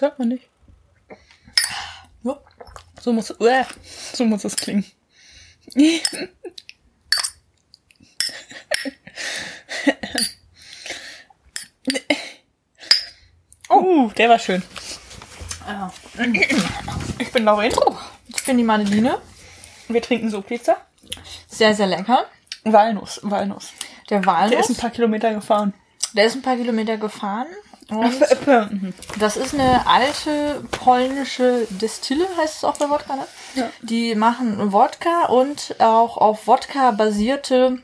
Das hört man nicht. Ja. So muss, uh, so muss es klingen. Oh, der war schön. Ja. Ich bin Lauren. Ich bin die Maneline. Wir trinken so Pizza. Sehr, sehr lecker. Walnuss, Walnuss. Der Der Walnuss, ist ein paar Kilometer gefahren. der ist ein paar Kilometer gefahren. Und Mhm. das ist eine alte polnische Distille, heißt es auch bei Wodka, ne? Ja. Die machen Wodka und auch auf Wodka basierte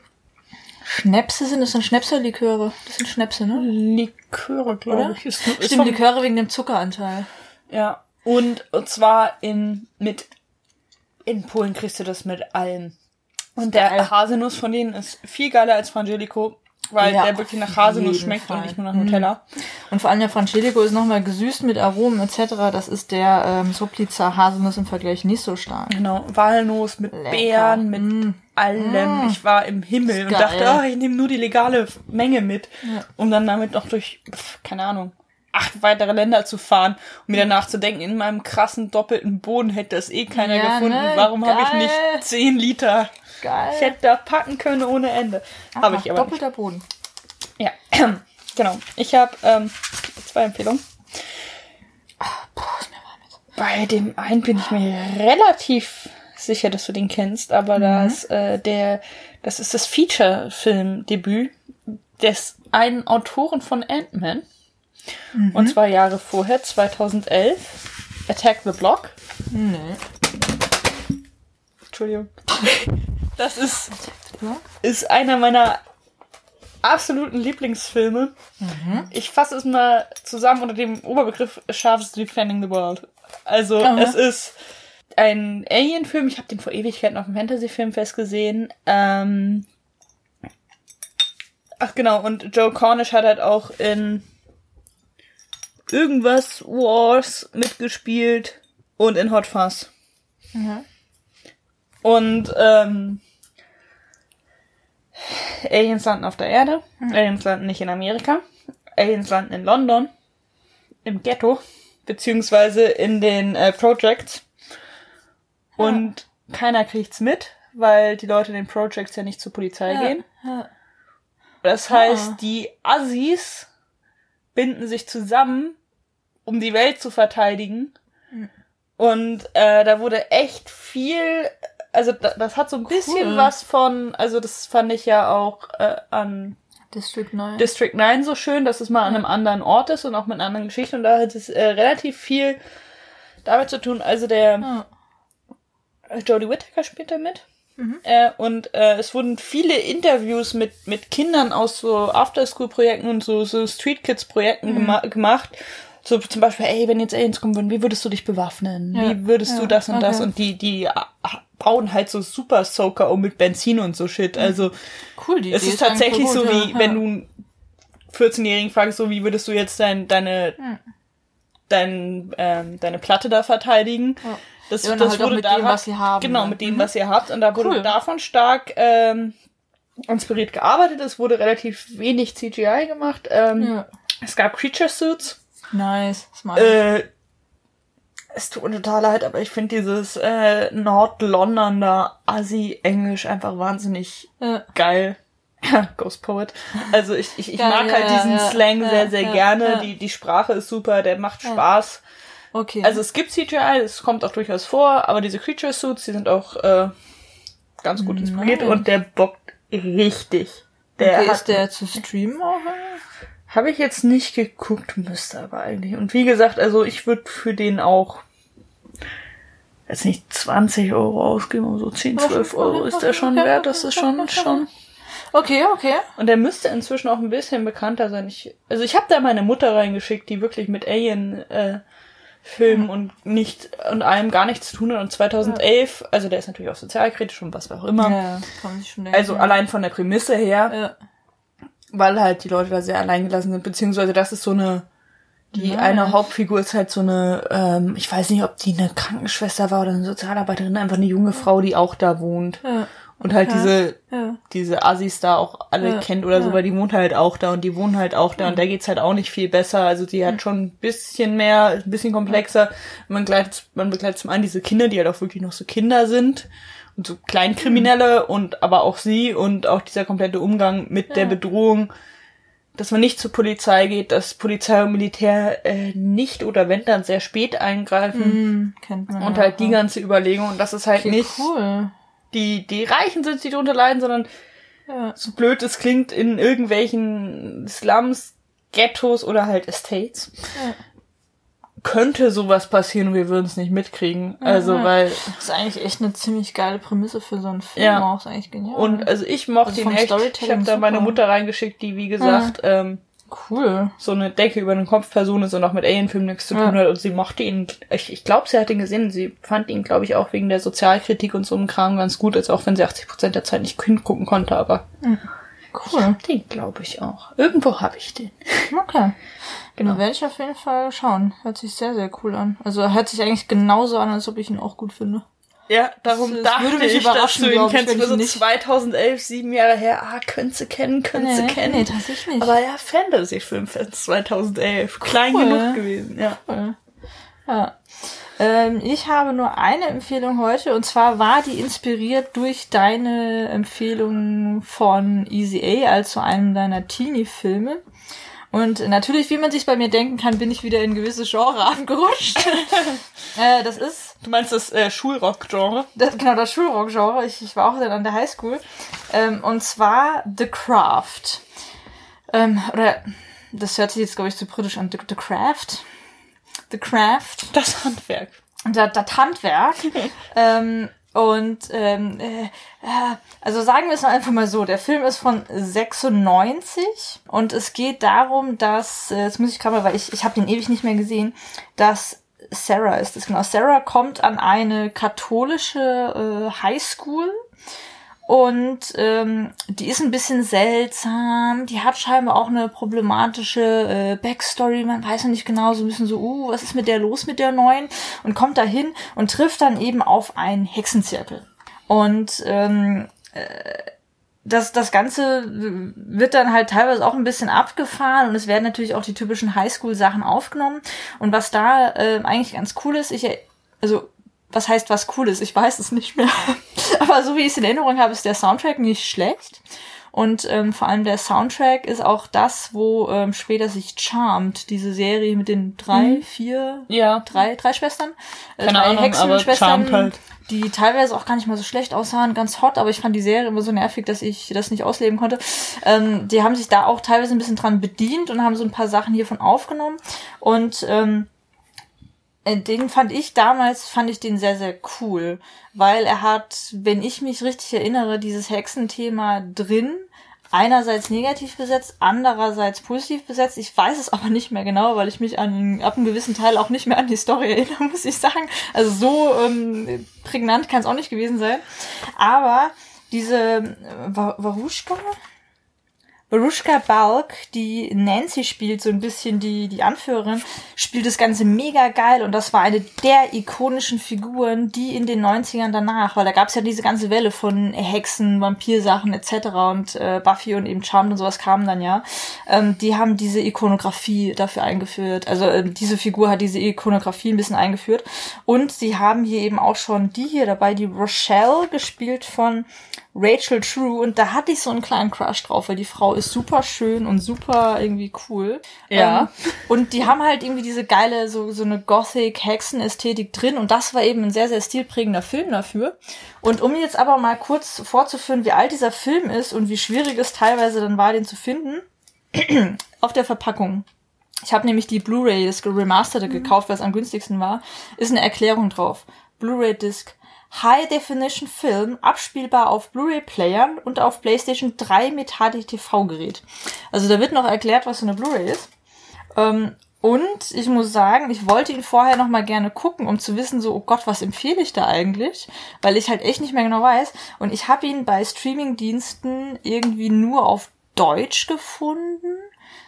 Schnäpse sind. Das sind Schnäpserliköre. Das sind Schnäpse, ne? Liköre, glaube ich. Ist, ist Stimmt, Liköre wegen dem Zuckeranteil. Ja. Und, und zwar in, mit, in Polen kriegst du das mit allem. Und der. Haselnuss von denen ist viel geiler als Frangelico, weil Ja, der wirklich nach Haselnuss schmeckt Fall. und nicht nur nach Nutella. Und vor allem der Frangelico ist nochmal gesüßt mit Aromen etc. Das ist der ähm, Sopliza Haselnuss im Vergleich nicht so stark. Genau, Walnuss mit Lecker. Beeren, mit Mm. allem. Ich war im Himmel und dachte, oh, ich nehme nur die legale Menge mit, Ja. um dann damit noch durch, pf, keine Ahnung, acht weitere Länder zu fahren und mir danach zu denken, in meinem krassen doppelten Boden hätte das eh keiner Ja, gefunden. ne? Warum habe ich nicht zehn Liter? Geil. Ich hätte da packen können ohne Ende. Habe ich aber nicht. Doppelter Boden. Ja, genau. Ich habe ähm, zwei Empfehlungen. Boah, ist mir warm jetzt. Bei dem einen bin ich mir relativ sicher, dass du den kennst, aber das, äh, der, das ist das Feature-Film-Debüt des einen Autoren von Ant-Man. Und zwar Jahre vorher, 2011. Attack the Block. Nee. Entschuldigung. Das ist, ist einer meiner absoluten Lieblingsfilme. Ich fasse es mal zusammen unter dem Oberbegriff Sharks Defending the World. Also Aha. es ist ein Alien-Film. Ich habe den vor Ewigkeiten auf dem Fantasy-Filmfest gesehen. Ähm Ach genau, und Joe Cornish hat halt auch in irgendwas Wars mitgespielt und in Hot Fuzz. Mhm. Und ähm, Aliens landen auf der Erde. Aliens landen nicht in Amerika. Aliens landen in London. Im Ghetto. Beziehungsweise in den äh, Projects. Und keiner kriegt's mit, weil die Leute in den Projects ja nicht zur Polizei gehen. Ja. Das heißt, die Assis binden sich zusammen, um die Welt zu verteidigen. Und äh, da wurde echt viel, also da, das hat so ein bisschen Cool. was von, also das fand ich ja auch äh, an District 9. District 9 so schön, dass es mal an einem anderen Ort ist und auch mit einer anderen Geschichte. Und da hat es äh, relativ viel damit zu tun. Also der Ja. Jodie Whittaker spielt da mit. Äh, und äh, es wurden viele Interviews mit, mit Kindern aus so Afterschool-Projekten und so, so Street Kids-Projekten gema gemacht. So zum Beispiel, ey, wenn jetzt Aliens kommen würden, wie würdest du dich bewaffnen? Ja, Wie würdest du ja, das und das? okay. Und die, die ah, bauen halt so Super Soaker um mit Benzin und so Shit. Also Cool, die es Idee ist tatsächlich eigentlich so, gut, wie ja. wenn du einen 14-Jährigen fragst, so wie würdest du jetzt dein, deine, Hm. dein, ähm, deine Platte da verteidigen? Ja. Das, Ja, das halt wurde mit daran, dem, was sie haben, Genau, ne? mit dem, was ihr habt. Und da wurde Cool. davon stark ähm, inspiriert gearbeitet. Es wurde relativ wenig CGI gemacht. Ähm, Ja. Es gab Creature Suits. Nice. Smart. Äh, es tut mir total leid, aber ich finde dieses äh, Nord-Londoner Assi-Englisch einfach wahnsinnig ja. geil. Ghost Poet. Also ich, ich, ich Geil, mag ja, halt ja, diesen ja, Slang ja, sehr, sehr ja, gerne. ja. Die, die Sprache ist super, der macht Spaß. Okay. Also es gibt CGI, es kommt auch durchaus vor, aber diese Creature Suits, die sind auch äh, ganz gut inspiriert Nice. und der bockt richtig. Der okay, hat, ist der zu streamen auch? habe ich jetzt nicht geguckt, müsste aber eigentlich. Und wie gesagt, also ich würde für den auch jetzt nicht 20 Euro ausgeben, aber so 10, 12 Euro ist der schon wert. Das ist schon, schon. Okay, okay. Und der müsste inzwischen auch ein bisschen bekannter sein. Ich, also ich habe da meine Mutter reingeschickt, die wirklich mit Alien äh, Filmen und nicht und allem gar nichts zu tun hat. Und 2011, also der ist natürlich auch sozialkritisch und was auch immer. Ja, kann man sich schon denken. Also allein von der Prämisse her, Ja. weil halt die Leute da sehr alleingelassen sind, beziehungsweise das ist so eine, die Nice. eine Hauptfigur ist halt so eine, ähm, ich weiß nicht, ob die eine Krankenschwester war oder eine Sozialarbeiterin, einfach eine junge Frau, die auch da wohnt. Ja. Und halt diese, Ja. diese Assis da auch alle Ja, kennt oder so, ja. weil die wohnt halt auch da und die wohnen halt auch da und der geht's halt auch nicht viel besser. Also die hat schon ein bisschen mehr, ein bisschen komplexer. Man begleitet, man begleitet zum einen diese Kinder, die halt auch wirklich noch so Kinder sind und so Kleinkriminelle und aber auch sie und auch dieser komplette Umgang mit der. Bedrohung, dass man nicht zur Polizei geht, dass Polizei und Militär äh, nicht oder wenn dann sehr spät eingreifen Hm, kennt man. und halt die auch. ganze Überlegung und das ist halt Okay, nicht cool. Die, die Reichen sind, die drunter leiden, sondern Ja. so blöd es klingt, in irgendwelchen Slums, Ghettos oder halt Estates, Ja. könnte sowas passieren und wir würden es nicht mitkriegen. Also, ja. weil, Das ist eigentlich echt eine ziemlich geile Prämisse für so einen Film. Ja. Auch. Ist eigentlich genial. und also ich mochte Also ihn echt. Ich habe da meine. Mutter reingeschickt, die, wie gesagt, ähm, cool. so eine Decke über den Kopf Person ist und auch mit Alien-Filmen nichts zu Ja. tun hat und sie mochte ihn, ich, ich glaube, sie hat ihn gesehen, sie fand ihn, glaube ich, auch wegen der Sozialkritik und so einem Kram ganz gut, als auch wenn sie 80% der Zeit nicht hingucken konnte, aber Cool. den glaube ich auch. Irgendwo habe ich den. Okay. Genau. Genau. Werde ich auf jeden Fall schauen. Hört sich sehr, sehr cool an. Also hört sich eigentlich genauso an, als ob ich ihn auch gut finde. Ja, darum Das- das dachte würde mich ich, dass du ihn glaub ich, kennst. ich so nicht- 2011, sieben Jahre her. Ah, könntest du kennen, könntest du kennen. nee, tatsächlich nicht. Aber ja, Fantasy-Filmfans 2011. Klein Cool. genug gewesen, ja. Cool. Ja. Ähm, ich habe nur eine Empfehlung heute und zwar war die inspiriert durch deine Empfehlung von Easy A, also einem deiner Teenie-Filme. Und natürlich, wie man sich bei mir denken kann, bin ich wieder in gewisse Genre abgerutscht. äh, das ist Du meinst das äh, Schulrock-Genre? das, genau das Schulrock-Genre. Ich, ich war auch dann an der Highschool. Ähm, und zwar The Craft. Ähm, oder das hört sich jetzt, glaube ich, zu britisch an. The, The Craft. The Craft. Das Handwerk. Das, das Handwerk. ähm, und ähm, äh, äh, also sagen wir es einfach mal so, der Film ist von 96 und es geht darum, dass, äh, jetzt muss ich gerade mal, weil ich, ich habe den ewig nicht mehr gesehen, dass Sarah ist es genau. Sarah kommt an eine katholische äh, Highschool und ähm, die ist ein bisschen seltsam. Die hat scheinbar auch eine problematische äh, Backstory. Man weiß noch nicht genau, so ein bisschen so, uh, was ist mit der los mit der neuen? Und kommt dahin und trifft dann eben auf einen Hexenzirkel. Und ähm, das, das Ganze wird dann halt teilweise auch ein bisschen abgefahren und es werden natürlich auch die typischen Highschool-Sachen aufgenommen. Und was da äh, eigentlich ganz cool ist, ich, also was heißt was cool ist, ich weiß es nicht mehr. Aber so wie ich es in Erinnerung habe, ist der Soundtrack nicht schlecht. Und ähm, vor allem der Soundtrack ist auch das, wo ähm, später sich Charmed, diese Serie mit den drei, vier, Ja. drei, drei Schwestern, äh, Keine drei Ahnung, Hexenschwestern, halt. die teilweise auch gar nicht mal so schlecht aussahen, ganz hot, aber ich fand die Serie immer so nervig, dass ich das nicht ausleben konnte. Ähm, die haben sich da auch teilweise ein bisschen dran bedient und haben so ein paar Sachen hiervon aufgenommen. Und ähm, äh, den fand ich damals, fand ich den sehr, sehr cool, weil er hat, wenn ich mich richtig erinnere, dieses Hexenthema drin, einerseits negativ besetzt, andererseits positiv besetzt. Ich weiß es aber nicht mehr genau, weil ich mich an, ab einem gewissen Teil auch nicht mehr an die Story erinnere, muss ich sagen. Also so ähm, prägnant kann es auch nicht gewesen sein. Aber diese äh, Wa- Waruschka? Barushka Balk, die Nancy spielt, so ein bisschen die, die Anführerin, spielt das Ganze mega geil und das war eine der ikonischen Figuren, die in den 90ern danach, weil da gab's ja diese ganze Welle von Hexen, Vampirsachen etc. und äh, Buffy und eben Charmed und sowas kamen dann ja. Ähm, die haben diese Ikonografie dafür eingeführt. Also ähm, diese Figur hat diese Ikonografie ein bisschen eingeführt und sie haben hier eben auch schon die hier dabei, die Rochelle, gespielt von Rachel True und da hatte ich so einen kleinen Crush drauf, weil die Frau ist super schön und super irgendwie cool. Ja. Ähm, und die haben halt irgendwie diese geile, so, so eine Gothic-Hexen-Ästhetik drin und das war eben ein sehr, sehr stilprägender Film dafür. Und um jetzt aber mal kurz vorzuführen, wie alt dieser Film ist und wie schwierig es teilweise dann war, den zu finden, auf der Verpackung. Ich habe nämlich die Blu-ray, das Remasterte gekauft, weil es am günstigsten war, ist eine Erklärung drauf. Blu-ray-Disc. High Definition Film, abspielbar auf Blu-ray-Playern und auf PlayStation 3 mit HDTV-Gerät. Also da wird noch erklärt, was so eine Blu-ray ist. Ähm, und ich muss sagen, ich wollte ihn vorher noch mal gerne gucken, um zu wissen, so, oh Gott, was empfehle ich da eigentlich? Weil ich halt echt nicht mehr genau weiß. Und ich habe ihn bei Streaming-Diensten irgendwie nur auf Deutsch gefunden.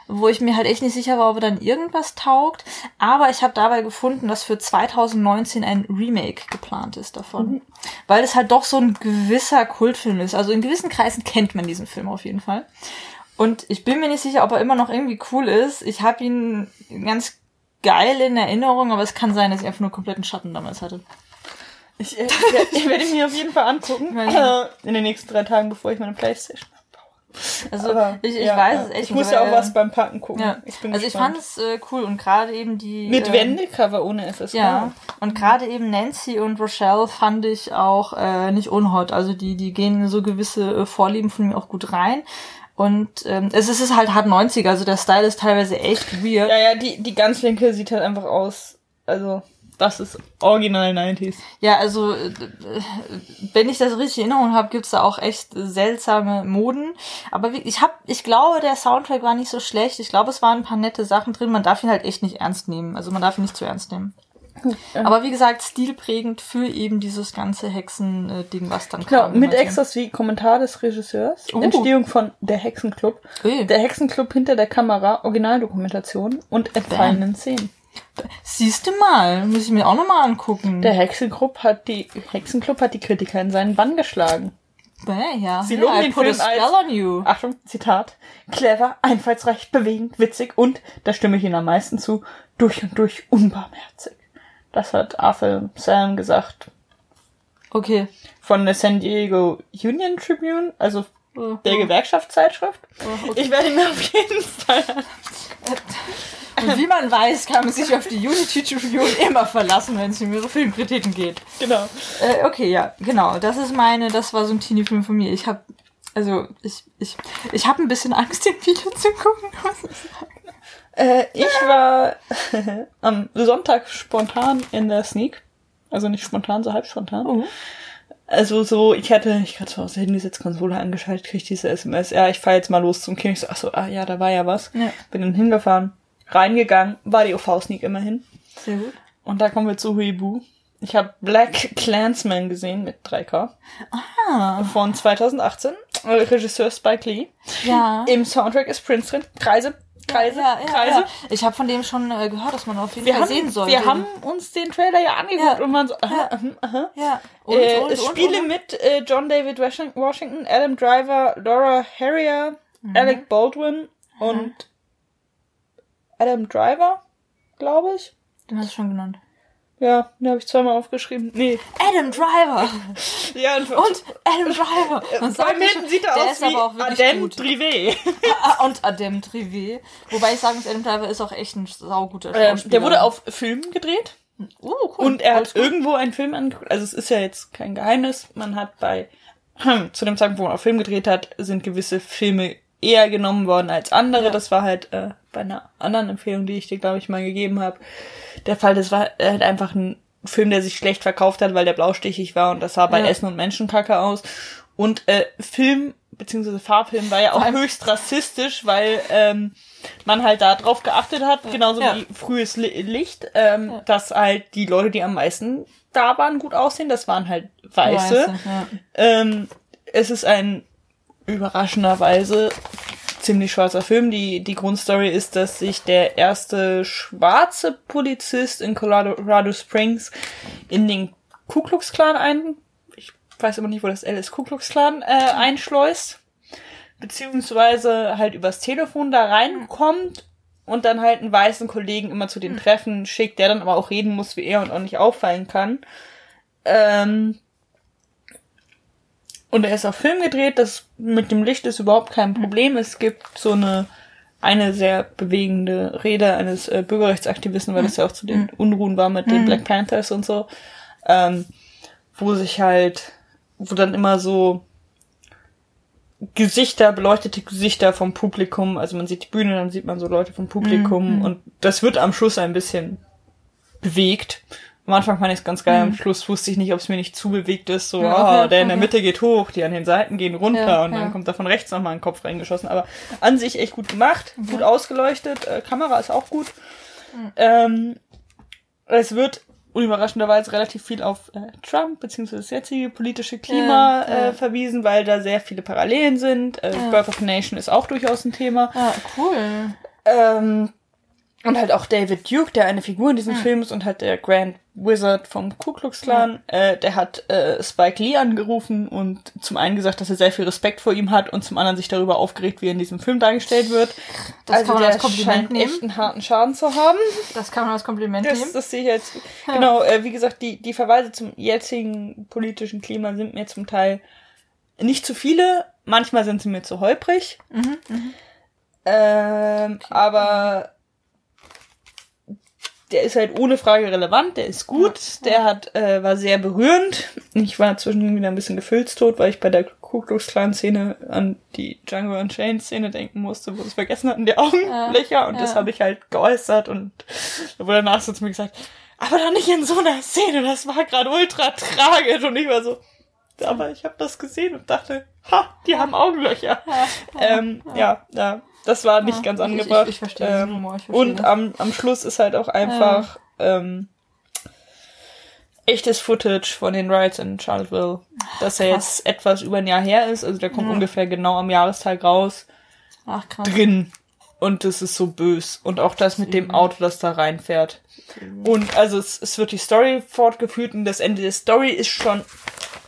Wo ich mir halt echt nicht sicher war, ob er dann irgendwas taugt. Aber ich habe dabei gefunden, dass für 2019 ein Remake geplant ist davon. Mhm. Weil es halt doch so ein gewisser Kultfilm ist. Also in gewissen Kreisen kennt man diesen Film auf jeden Fall. Und ich bin mir nicht sicher, ob er immer noch irgendwie cool ist. Ich habe ihn ganz geil in Erinnerung, aber es kann sein, dass ich einfach nur kompletten Schatten damals hatte. Ich, äh, ich werde ihn mir auf jeden Fall angucken. Äh, in den nächsten drei Tagen, bevor ich meine Playstation. Also Aber, ich, ich ja, weiß es echt Ich muss ja auch was beim Packen gucken. Ja. Ich bin also gespannt. ich fand es äh, cool und gerade eben die... Mit äh, Wendecover ohne FSK. Ja, und gerade eben Nancy und Rochelle fand ich auch äh, nicht unhot. Also die, die gehen so gewisse äh, Vorlieben von mir auch gut rein. Und ähm, es ist halt hart 90er, also der Style ist teilweise echt weird. Ja, ja, die, die ganz linke sieht halt einfach aus, also das ist original 90s. Ja, also äh, wenn ich das richtig in Erinnerung habe, gibt's da auch echt seltsame Moden. Aber ich hab, ich glaube, der Soundtrack war nicht so schlecht. Ich glaube, es waren ein paar nette Sachen drin. Man darf ihn halt echt nicht ernst nehmen. Also man darf ihn nicht zu ernst nehmen. Ja. Aber wie gesagt, stilprägend für eben dieses ganze Hexen-Ding, was dann genau, kam. Genau, mit Extras wie Kommentar des Regisseurs, uh. Entstehung von Der Hexenclub, Ui. Der Hexenclub hinter der Kamera, Originaldokumentation und entfallenen Szenen. Siehst du mal, muss ich mir auch nochmal angucken. Der Hexenclub hat die Hexenclub hat die Kritiker in seinen Bann geschlagen. Bäh, ja. Sie loben ja, den Film als, Achtung, Zitat, clever, einfallsreich, bewegend, witzig und, da stimme ich Ihnen am meisten zu, durch und durch unbarmherzig. Das hat Arthur Sam gesagt. Okay. Von der San Diego Union Tribune, also oh, der oh. Gewerkschaftszeitschrift. Oh, okay. Ich werde ihn mir auf jeden Fall Und wie man weiß, kann man sich auf die Unity Tribune immer verlassen, wenn es um ihre Filmkritiken geht. Genau. Äh, okay, ja, genau. Das ist meine, das war so ein Teenie-Film von mir. Ich habe, also ich, ich, ich habe ein bisschen Angst, den Video zu gucken. Äh, ich war am Sonntag spontan in der Sneak. Also nicht spontan, so halb spontan. Uh Also so, ich hatte, ich hatte so aus der Handysitzkonsole angeschaltet, krieg ich diese SMS, ja, ich fahr jetzt mal los zum Kino. Ich so, ach so, ah ja, da war ja was. Ja. Bin dann hingefahren reingegangen, war die OV-Sneak immerhin. Sehr gut. Und da kommen wir zu Huibu. Ich habe Black Clansman gesehen mit 3K. Ah. Von 2018. Regisseur Spike Lee. Ja. Im Soundtrack ist Prince drin. Kreise. Kreise, ja, ja, Kreise. Ja. Ich habe von dem schon äh, gehört, dass man auf jeden wir Fall haben, sehen soll. Wir haben uns den Trailer ja angeguckt und man so, aha, aha, aha. Ja. Und, äh, und, und, Spiele mit äh, John David Washington, Adam Driver, Laura Harrier, mhm. Alec Baldwin mhm. und Adam Driver, glaube ich. Den hast du schon genannt. Ja, den habe ich zweimal aufgeschrieben. Nee. Adam Driver. ja, und, und Adam Driver. Und Bei Milton sieht er aus wie Adam Drivet. Ah, und Adam Drivet. Wobei ich sagen muss, Adam Driver ist auch echt ein sauguter ähm, Schauspieler. der wurde auf Film gedreht. Oh, cool. Und er hat cool. irgendwo einen Film angeguckt. Also es ist ja jetzt kein Geheimnis. Man hat bei, zu dem Zeitpunkt, wo man auf Film gedreht hat, sind gewisse Filme eher genommen worden als andere. Ja. Das war halt äh, bei einer anderen Empfehlung, die ich dir, glaube ich, mal gegeben habe, der Fall. Das war halt einfach ein Film, der sich schlecht verkauft hat, weil der blaustichig war und das sah bei ja. Essen und Menschenkacke aus. Und äh, Film beziehungsweise Farbfilm war ja auch höchst rassistisch, weil ähm, man halt da drauf geachtet hat, ja. genauso ja. wie frühes Licht, ähm, ja. dass halt die Leute, die am meisten da waren, gut aussehen. Das waren halt Weiße. Weiße ähm, es ist ein überraschenderweise ziemlich schwarzer Film. Die, die Grundstory ist, dass sich der erste schwarze Polizist in Colorado Springs in den Ku Klux Klan ein, ich weiß immer nicht, wo das L ist, Ku Klux Klan, äh, einschleust. Beziehungsweise halt übers Telefon da reinkommt und dann halt einen weißen Kollegen immer zu den Treffen schickt, der dann aber auch reden muss wie er und auch nicht auffallen kann. Ähm, und er ist auf Film gedreht, das mit dem Licht ist überhaupt kein Problem. Es gibt so eine eine sehr bewegende Rede eines äh, Bürgerrechtsaktivisten, weil das ja auch zu den mhm. Unruhen war mit den mhm. Black Panthers und so, ähm, wo sich halt, wo dann immer so Gesichter, beleuchtete Gesichter vom Publikum, also man sieht die Bühne, dann sieht man so Leute vom Publikum mhm. und das wird am Schluss ein bisschen bewegt am Anfang fand ich es ganz geil, am mhm. Schluss wusste ich nicht, ob es mir nicht zu bewegt ist. So, ja, okay, oh, der in der Mitte geht hoch, die an den Seiten gehen runter ja, und dann kommt da von rechts nochmal ein Kopf reingeschossen. Aber an sich echt gut gemacht, mhm. gut ausgeleuchtet, äh, Kamera ist auch gut. Mhm. Ähm, es wird unüberraschenderweise relativ viel auf äh, Trump bzw. das jetzige politische Klima äh, verwiesen, weil da sehr viele Parallelen sind. Äh, Birth of a Nation ist auch durchaus ein Thema. Ja, cool. Ähm, und halt auch David Duke, der eine Figur in diesem Film ist, und halt der Grand Wizard vom Ku Klux Klan, äh, der hat äh, Spike Lee angerufen und zum einen gesagt, dass er sehr viel Respekt vor ihm hat und zum anderen sich darüber aufgeregt, wie er in diesem Film dargestellt wird. Das also kann man als Kompliment scheint nehmen. echt einen harten Schaden zu haben. Das kann man als Kompliment Das, nehmen. das sehe ich jetzt. Genau, äh, wie gesagt, die, die Verweise zum jetzigen politischen Klima sind mir zum Teil nicht zu viele. Manchmal sind sie mir zu holprig. Mhm, Ähm, aber der ist halt ohne Frage relevant, der ist gut, der hat, äh, war sehr berührend. Ich war zwischendurch wieder ein bisschen gefühlstot, weil ich bei der Ku Klux Klan Szene an die Django Unchained Szene denken musste, wo sie es vergessen hatten, die Augenlöcher, und das ja. habe ich halt geäußert und da wurde danach so zu mir gesagt, aber doch nicht in so einer Szene, das war gerade ultra tragisch und ich war so, aber ich habe das gesehen und dachte, ha, die haben Augenlöcher. ähm, ja, ja, das war nicht Ja, ganz ich- angebracht. ich- ich verstehe diesen ähm, Humor, ich verstehe und am, am Schluss ist halt auch einfach ähm, echtes Footage von den Riots in Charlottesville, dass er jetzt etwas über ein Jahr her ist, also der kommt Ja. ungefähr genau am Jahrestag raus, Ach krass. drin. Und das ist so bös. Und auch das mit dem Auto, das da reinfährt. Und also es, es wird die Story fortgeführt und das Ende der Story ist schon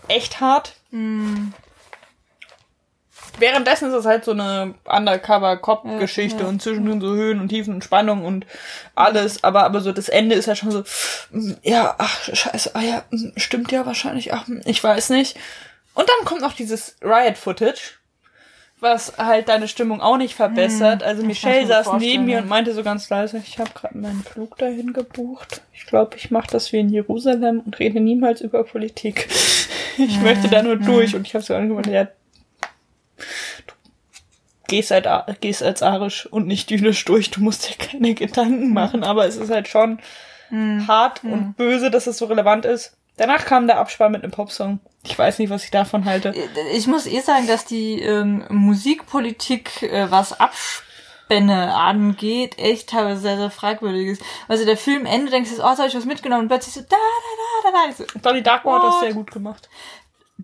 echt hart. Währenddessen ist es halt so eine Undercover-Cop-Geschichte Ja, ja. und zwischendrin so Höhen und Tiefen und Spannung und alles, aber, aber so das Ende ist halt schon so, ja, ach, scheiße, ah ja, mm, stimmt ja wahrscheinlich, ach, mm, ich weiß nicht. Und dann kommt noch dieses Riot-Footage, was halt deine Stimmung auch nicht verbessert. Also Hm, kann Michelle saß neben mir ja. und meinte so ganz leise, ich habe gerade meinen Flug dahin gebucht. Ich glaube, ich mache das wie in Jerusalem und rede niemals über Politik. Ich möchte da nur durch. Und ich habe so angemeint, ja, gehst, halt, gehst als arisch und nicht jüdisch durch. Du musst dir keine Gedanken machen. Aber es ist halt schon hart und böse, dass es so relevant ist. Danach kam der Abspann mit einem Popsong. Ich weiß nicht, was ich davon halte. Ich muss eh sagen, dass die ähm, Musikpolitik, äh, was Abspänne angeht, echt teilweise sehr, sehr fragwürdig ist. Also der Film Ende denkst du, oh, jetzt hab ich was mitgenommen und plötzlich so, da, da, da, da, da. Ich so, Donnie Darko hat das sehr gut gemacht.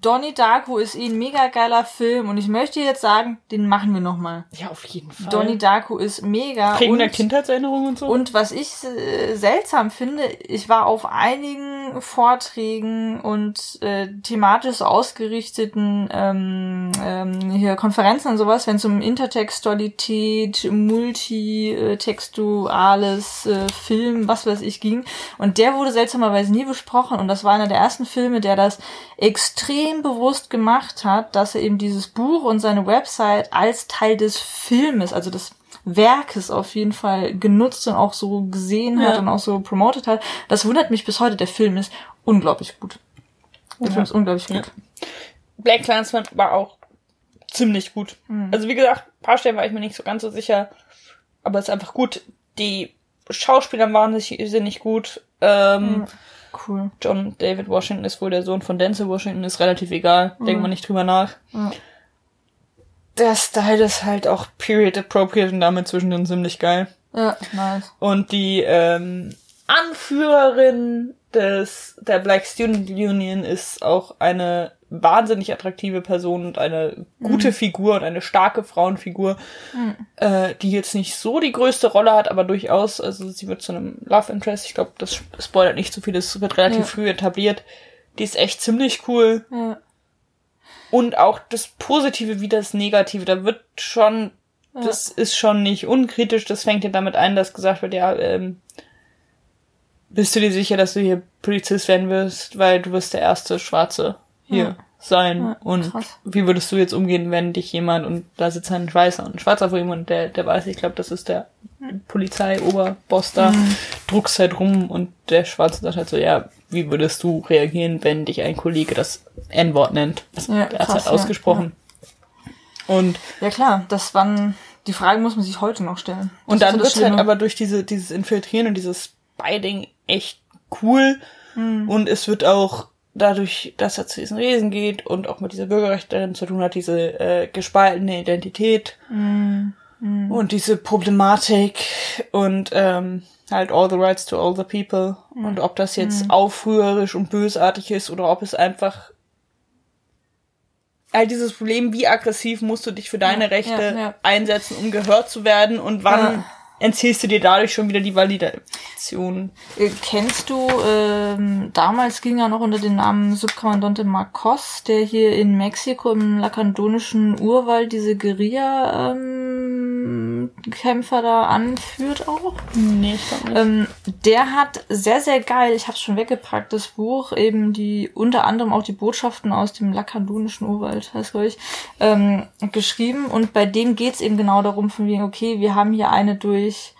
Donnie Darko ist eh ein mega geiler Film und ich möchte jetzt sagen, den machen wir nochmal. Ja, auf jeden Fall. Donnie Darko ist mega. Kriegen und, der Kindheitserinnerungen und so? Und was ich äh, seltsam finde, ich war auf einigen Vorträgen und äh, thematisch ausgerichteten ähm, ähm, hier Konferenzen und sowas, wenn es um Intertextualität, multitextuales äh, Film, was weiß ich ging. Und der wurde seltsamerweise nie besprochen und das war einer der ersten Filme, der das extrem bewusst gemacht hat, dass er eben dieses Buch und seine Website als Teil des Filmes, also des Werkes auf jeden Fall genutzt und auch so gesehen hat Ja. und auch so promotet hat. Das wundert mich bis heute. Der Film ist unglaublich gut. Der Ja. Film ist unglaublich Ja. gut. Black Clansman war auch ziemlich gut. Mhm. Also wie gesagt, ein paar Stellen war ich mir nicht so ganz so sicher, aber es ist einfach gut. Die Schauspieler waren sich sinnig gut. Ähm, Cool. John David Washington ist wohl der Sohn von Denzel Washington, ist relativ egal, denkt man nicht drüber nach. Ja. Der Style ist halt auch period appropriate und damit zwischendrin ziemlich geil. Ja, nice. Und die ähm, Anführerin des der Black Student Union ist auch eine wahnsinnig attraktive Person und eine gute Figur und eine starke Frauenfigur, äh, die jetzt nicht so die größte Rolle hat, aber durchaus, also sie wird zu einem Love Interest. Ich glaube, das spoilert nicht so viel, das wird relativ Ja. früh etabliert. Die ist echt ziemlich cool. Ja. Und auch das Positive wie das Negative, da wird schon, das ist schon nicht unkritisch, das fängt ja damit ein, dass gesagt wird, ja, ähm, bist du dir sicher, dass du hier Polizist werden wirst, weil du wirst der erste Schwarze hier Ja. sein. Ja, und krass. wie würdest du jetzt umgehen, wenn dich jemand, und da sitzt ein Weißer und ein Schwarzer vor ihm und der, der weiß, ich glaube, das ist der Polizei-Oberboss da, Mhm. druckst halt rum und der Schwarze sagt halt so, ja, wie würdest du reagieren, wenn dich ein Kollege das N-Wort nennt? Also, Ja, der hat krass, halt ja, ausgesprochen. Und, Ja klar, das waren die Fragen muss man sich heute noch stellen. und Das dann ist das wird's halt aber durch diese, dieses Infiltrieren und dieses Spiding echt cool. Mhm. Und es wird auch dadurch, dass er zu diesen Riesen geht und auch mit dieser Bürgerrechterin zu tun hat, diese äh, gespaltene Identität Mhm. und diese Problematik und ähm, halt all the rights to all the people und ob das jetzt Mhm. aufrührerisch und bösartig ist oder ob es einfach all dieses Problem, wie aggressiv musst du dich für deine Ja, Rechte ja, ja. einsetzen, um gehört zu werden und wann Erzählst du dir dadurch schon wieder die Validation. Äh, Kennst du, ähm, damals ging er noch unter dem Namen Subkommandante Marcos, der hier in Mexiko im lakandonischen Urwald diese Guerilla-Kämpfer da anführt auch. Nee, ich glaube nicht. Ähm, der hat sehr, sehr geil, ich habe es schon weggepackt, das Buch, eben die, unter anderem auch die Botschaften aus dem lakandonischen Urwald, heißt glaube ich, ähm, geschrieben. Und bei dem geht's eben genau darum, von wegen, okay, wir haben hier eine durch,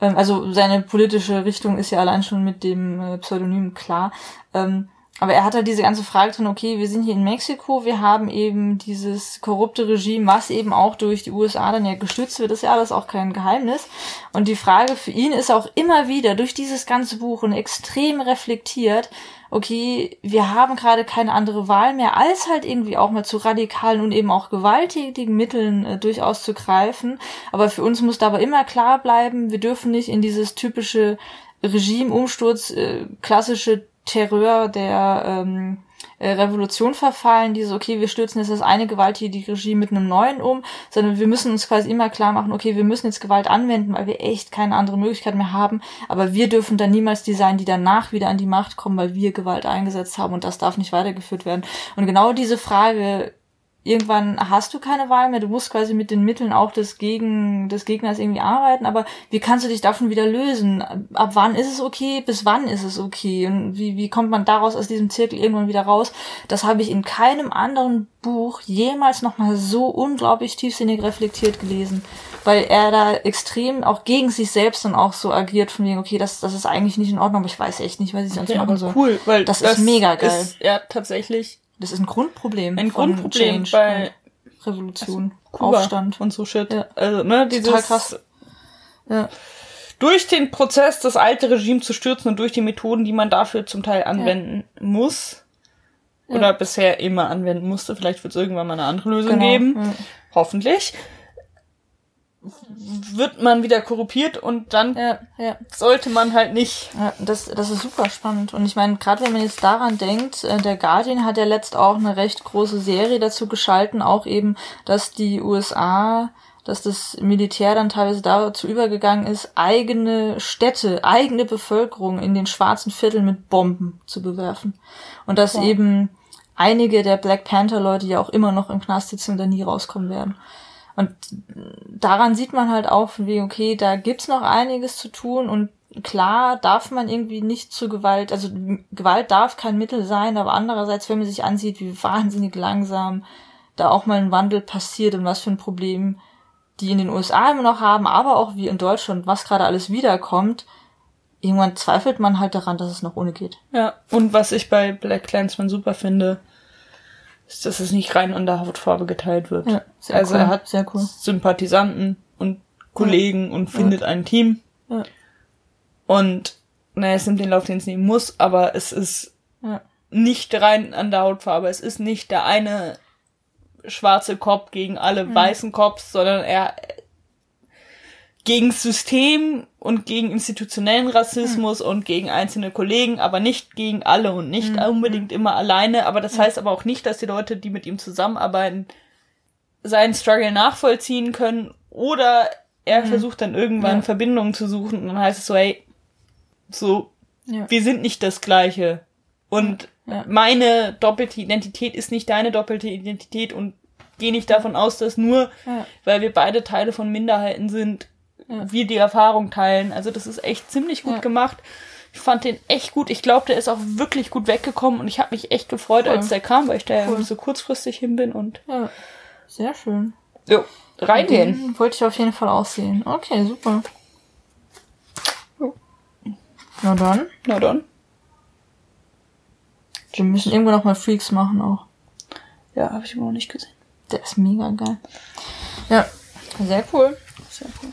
ähm, also seine politische Richtung ist ja allein schon mit dem äh, Pseudonym klar. Ähm, aber er hat halt diese ganze Frage drin, okay, wir sind hier in Mexiko, wir haben eben dieses korrupte Regime, was eben auch durch die USA dann ja gestützt wird, ist ja alles auch kein Geheimnis. Und die Frage für ihn ist auch immer wieder durch dieses ganze Buch und extrem reflektiert, okay, wir haben gerade keine andere Wahl mehr, als halt irgendwie auch mal zu radikalen und eben auch gewalttätigen Mitteln äh, durchaus zu greifen. Aber für uns muss dabei immer klar bleiben, wir dürfen nicht in dieses typische Regime-Umsturz, äh, klassische Terror der ähm, äh, Revolution verfallen, diese, okay, wir stürzen jetzt das eine gewalttätige Regime mit einem neuen um, sondern wir müssen uns quasi immer klar machen, okay, wir müssen jetzt Gewalt anwenden, weil wir echt keine andere Möglichkeit mehr haben, aber wir dürfen dann niemals die sein, die danach wieder an die Macht kommen, weil wir Gewalt eingesetzt haben und das darf nicht weitergeführt werden. Und genau diese Frage irgendwann hast du keine Wahl mehr, du musst quasi mit den Mitteln auch des, Gegen, des Gegners irgendwie arbeiten, aber wie kannst du dich davon wieder lösen? Ab wann ist es okay, bis wann ist es okay? Und wie, wie kommt man daraus aus diesem Zirkel irgendwann wieder raus? Das habe ich in keinem anderen Buch jemals nochmal so unglaublich tiefsinnig reflektiert gelesen, weil er da extrem auch gegen sich selbst dann auch so agiert, von wegen, okay, das, das ist eigentlich nicht in Ordnung, aber ich weiß echt nicht, was ich sonst Ja, machen soll. cool, weil Das ist mega geil. Ist, ja, tatsächlich Das ist ein Grundproblem. ein von Grundproblem Change bei und Revolution, Kuba Aufstand. und so Shit. Ja. Also, ne, dieses, Total krass. Ja. durch den Prozess, das alte Regime zu stürzen und durch die Methoden, die man dafür zum Teil anwenden muss, oder bisher immer anwenden musste, vielleicht wird es irgendwann mal eine andere Lösung Genau, geben, ja. hoffentlich, wird man wieder korruptiert und dann Ja, ja. sollte man halt nicht. Ja, das, das ist super spannend. Und ich meine, gerade wenn man jetzt daran denkt, äh, der Guardian hat ja letzt auch eine recht große Serie dazu geschalten, auch eben, dass die USA, dass das Militär dann teilweise dazu übergegangen ist, eigene Städte, eigene Bevölkerung in den schwarzen Vierteln mit Bomben zu bewerfen. Und dass eben einige der Black Panther Leute ja auch immer noch im Knast sitzen und da nie rauskommen werden. Und daran sieht man halt auch, wegen, okay, da gibt's noch einiges zu tun und klar darf man irgendwie nicht zu Gewalt, also Gewalt darf kein Mittel sein, aber andererseits, wenn man sich ansieht, wie wahnsinnig langsam da auch mal ein Wandel passiert und was für ein Problem die in den USA immer noch haben, aber auch wie in Deutschland, was gerade alles wiederkommt, irgendwann zweifelt man halt daran, dass es noch ohne geht. Ja. Und was ich bei Black Clansman super finde, dass es nicht rein an der Hautfarbe geteilt wird. Ja, also cool, er hat sehr cool. Sympathisanten und Kollegen und findet ein Team. Ja. Und naja, es nimmt den Lauf, den es nehmen muss, aber es ist Ja. nicht rein an der Hautfarbe. Es ist nicht der eine schwarze Kopf gegen alle weißen Cops, sondern er gegen System und gegen institutionellen Rassismus und gegen einzelne Kollegen, aber nicht gegen alle und nicht unbedingt immer alleine. Aber das heißt aber auch nicht, dass die Leute, die mit ihm zusammenarbeiten, seinen Struggle nachvollziehen können oder er versucht dann irgendwann Ja. Verbindungen zu suchen und dann heißt es so, hey, so, Ja. wir sind nicht das Gleiche. Und Ja. meine doppelte Identität ist nicht deine doppelte Identität und geh nicht davon aus, dass nur, weil wir beide Teile von Minderheiten sind, wir die Erfahrung teilen. Also das ist echt ziemlich gut Ja. gemacht. Ich fand den echt gut. Ich glaube, der ist auch wirklich gut weggekommen und ich habe mich echt gefreut, Cool. als der kam, weil ich da Cool. ja so kurzfristig hin bin und Ja. Sehr schön. jo, reingehen. Wollte ich auf jeden Fall auch sehen. Okay, super. Na dann. Na dann. Wir müssen irgendwann noch mal Freaks machen auch. Ja, habe ich immer noch nicht gesehen. Der ist mega geil. Ja, sehr cool. Sehr cool.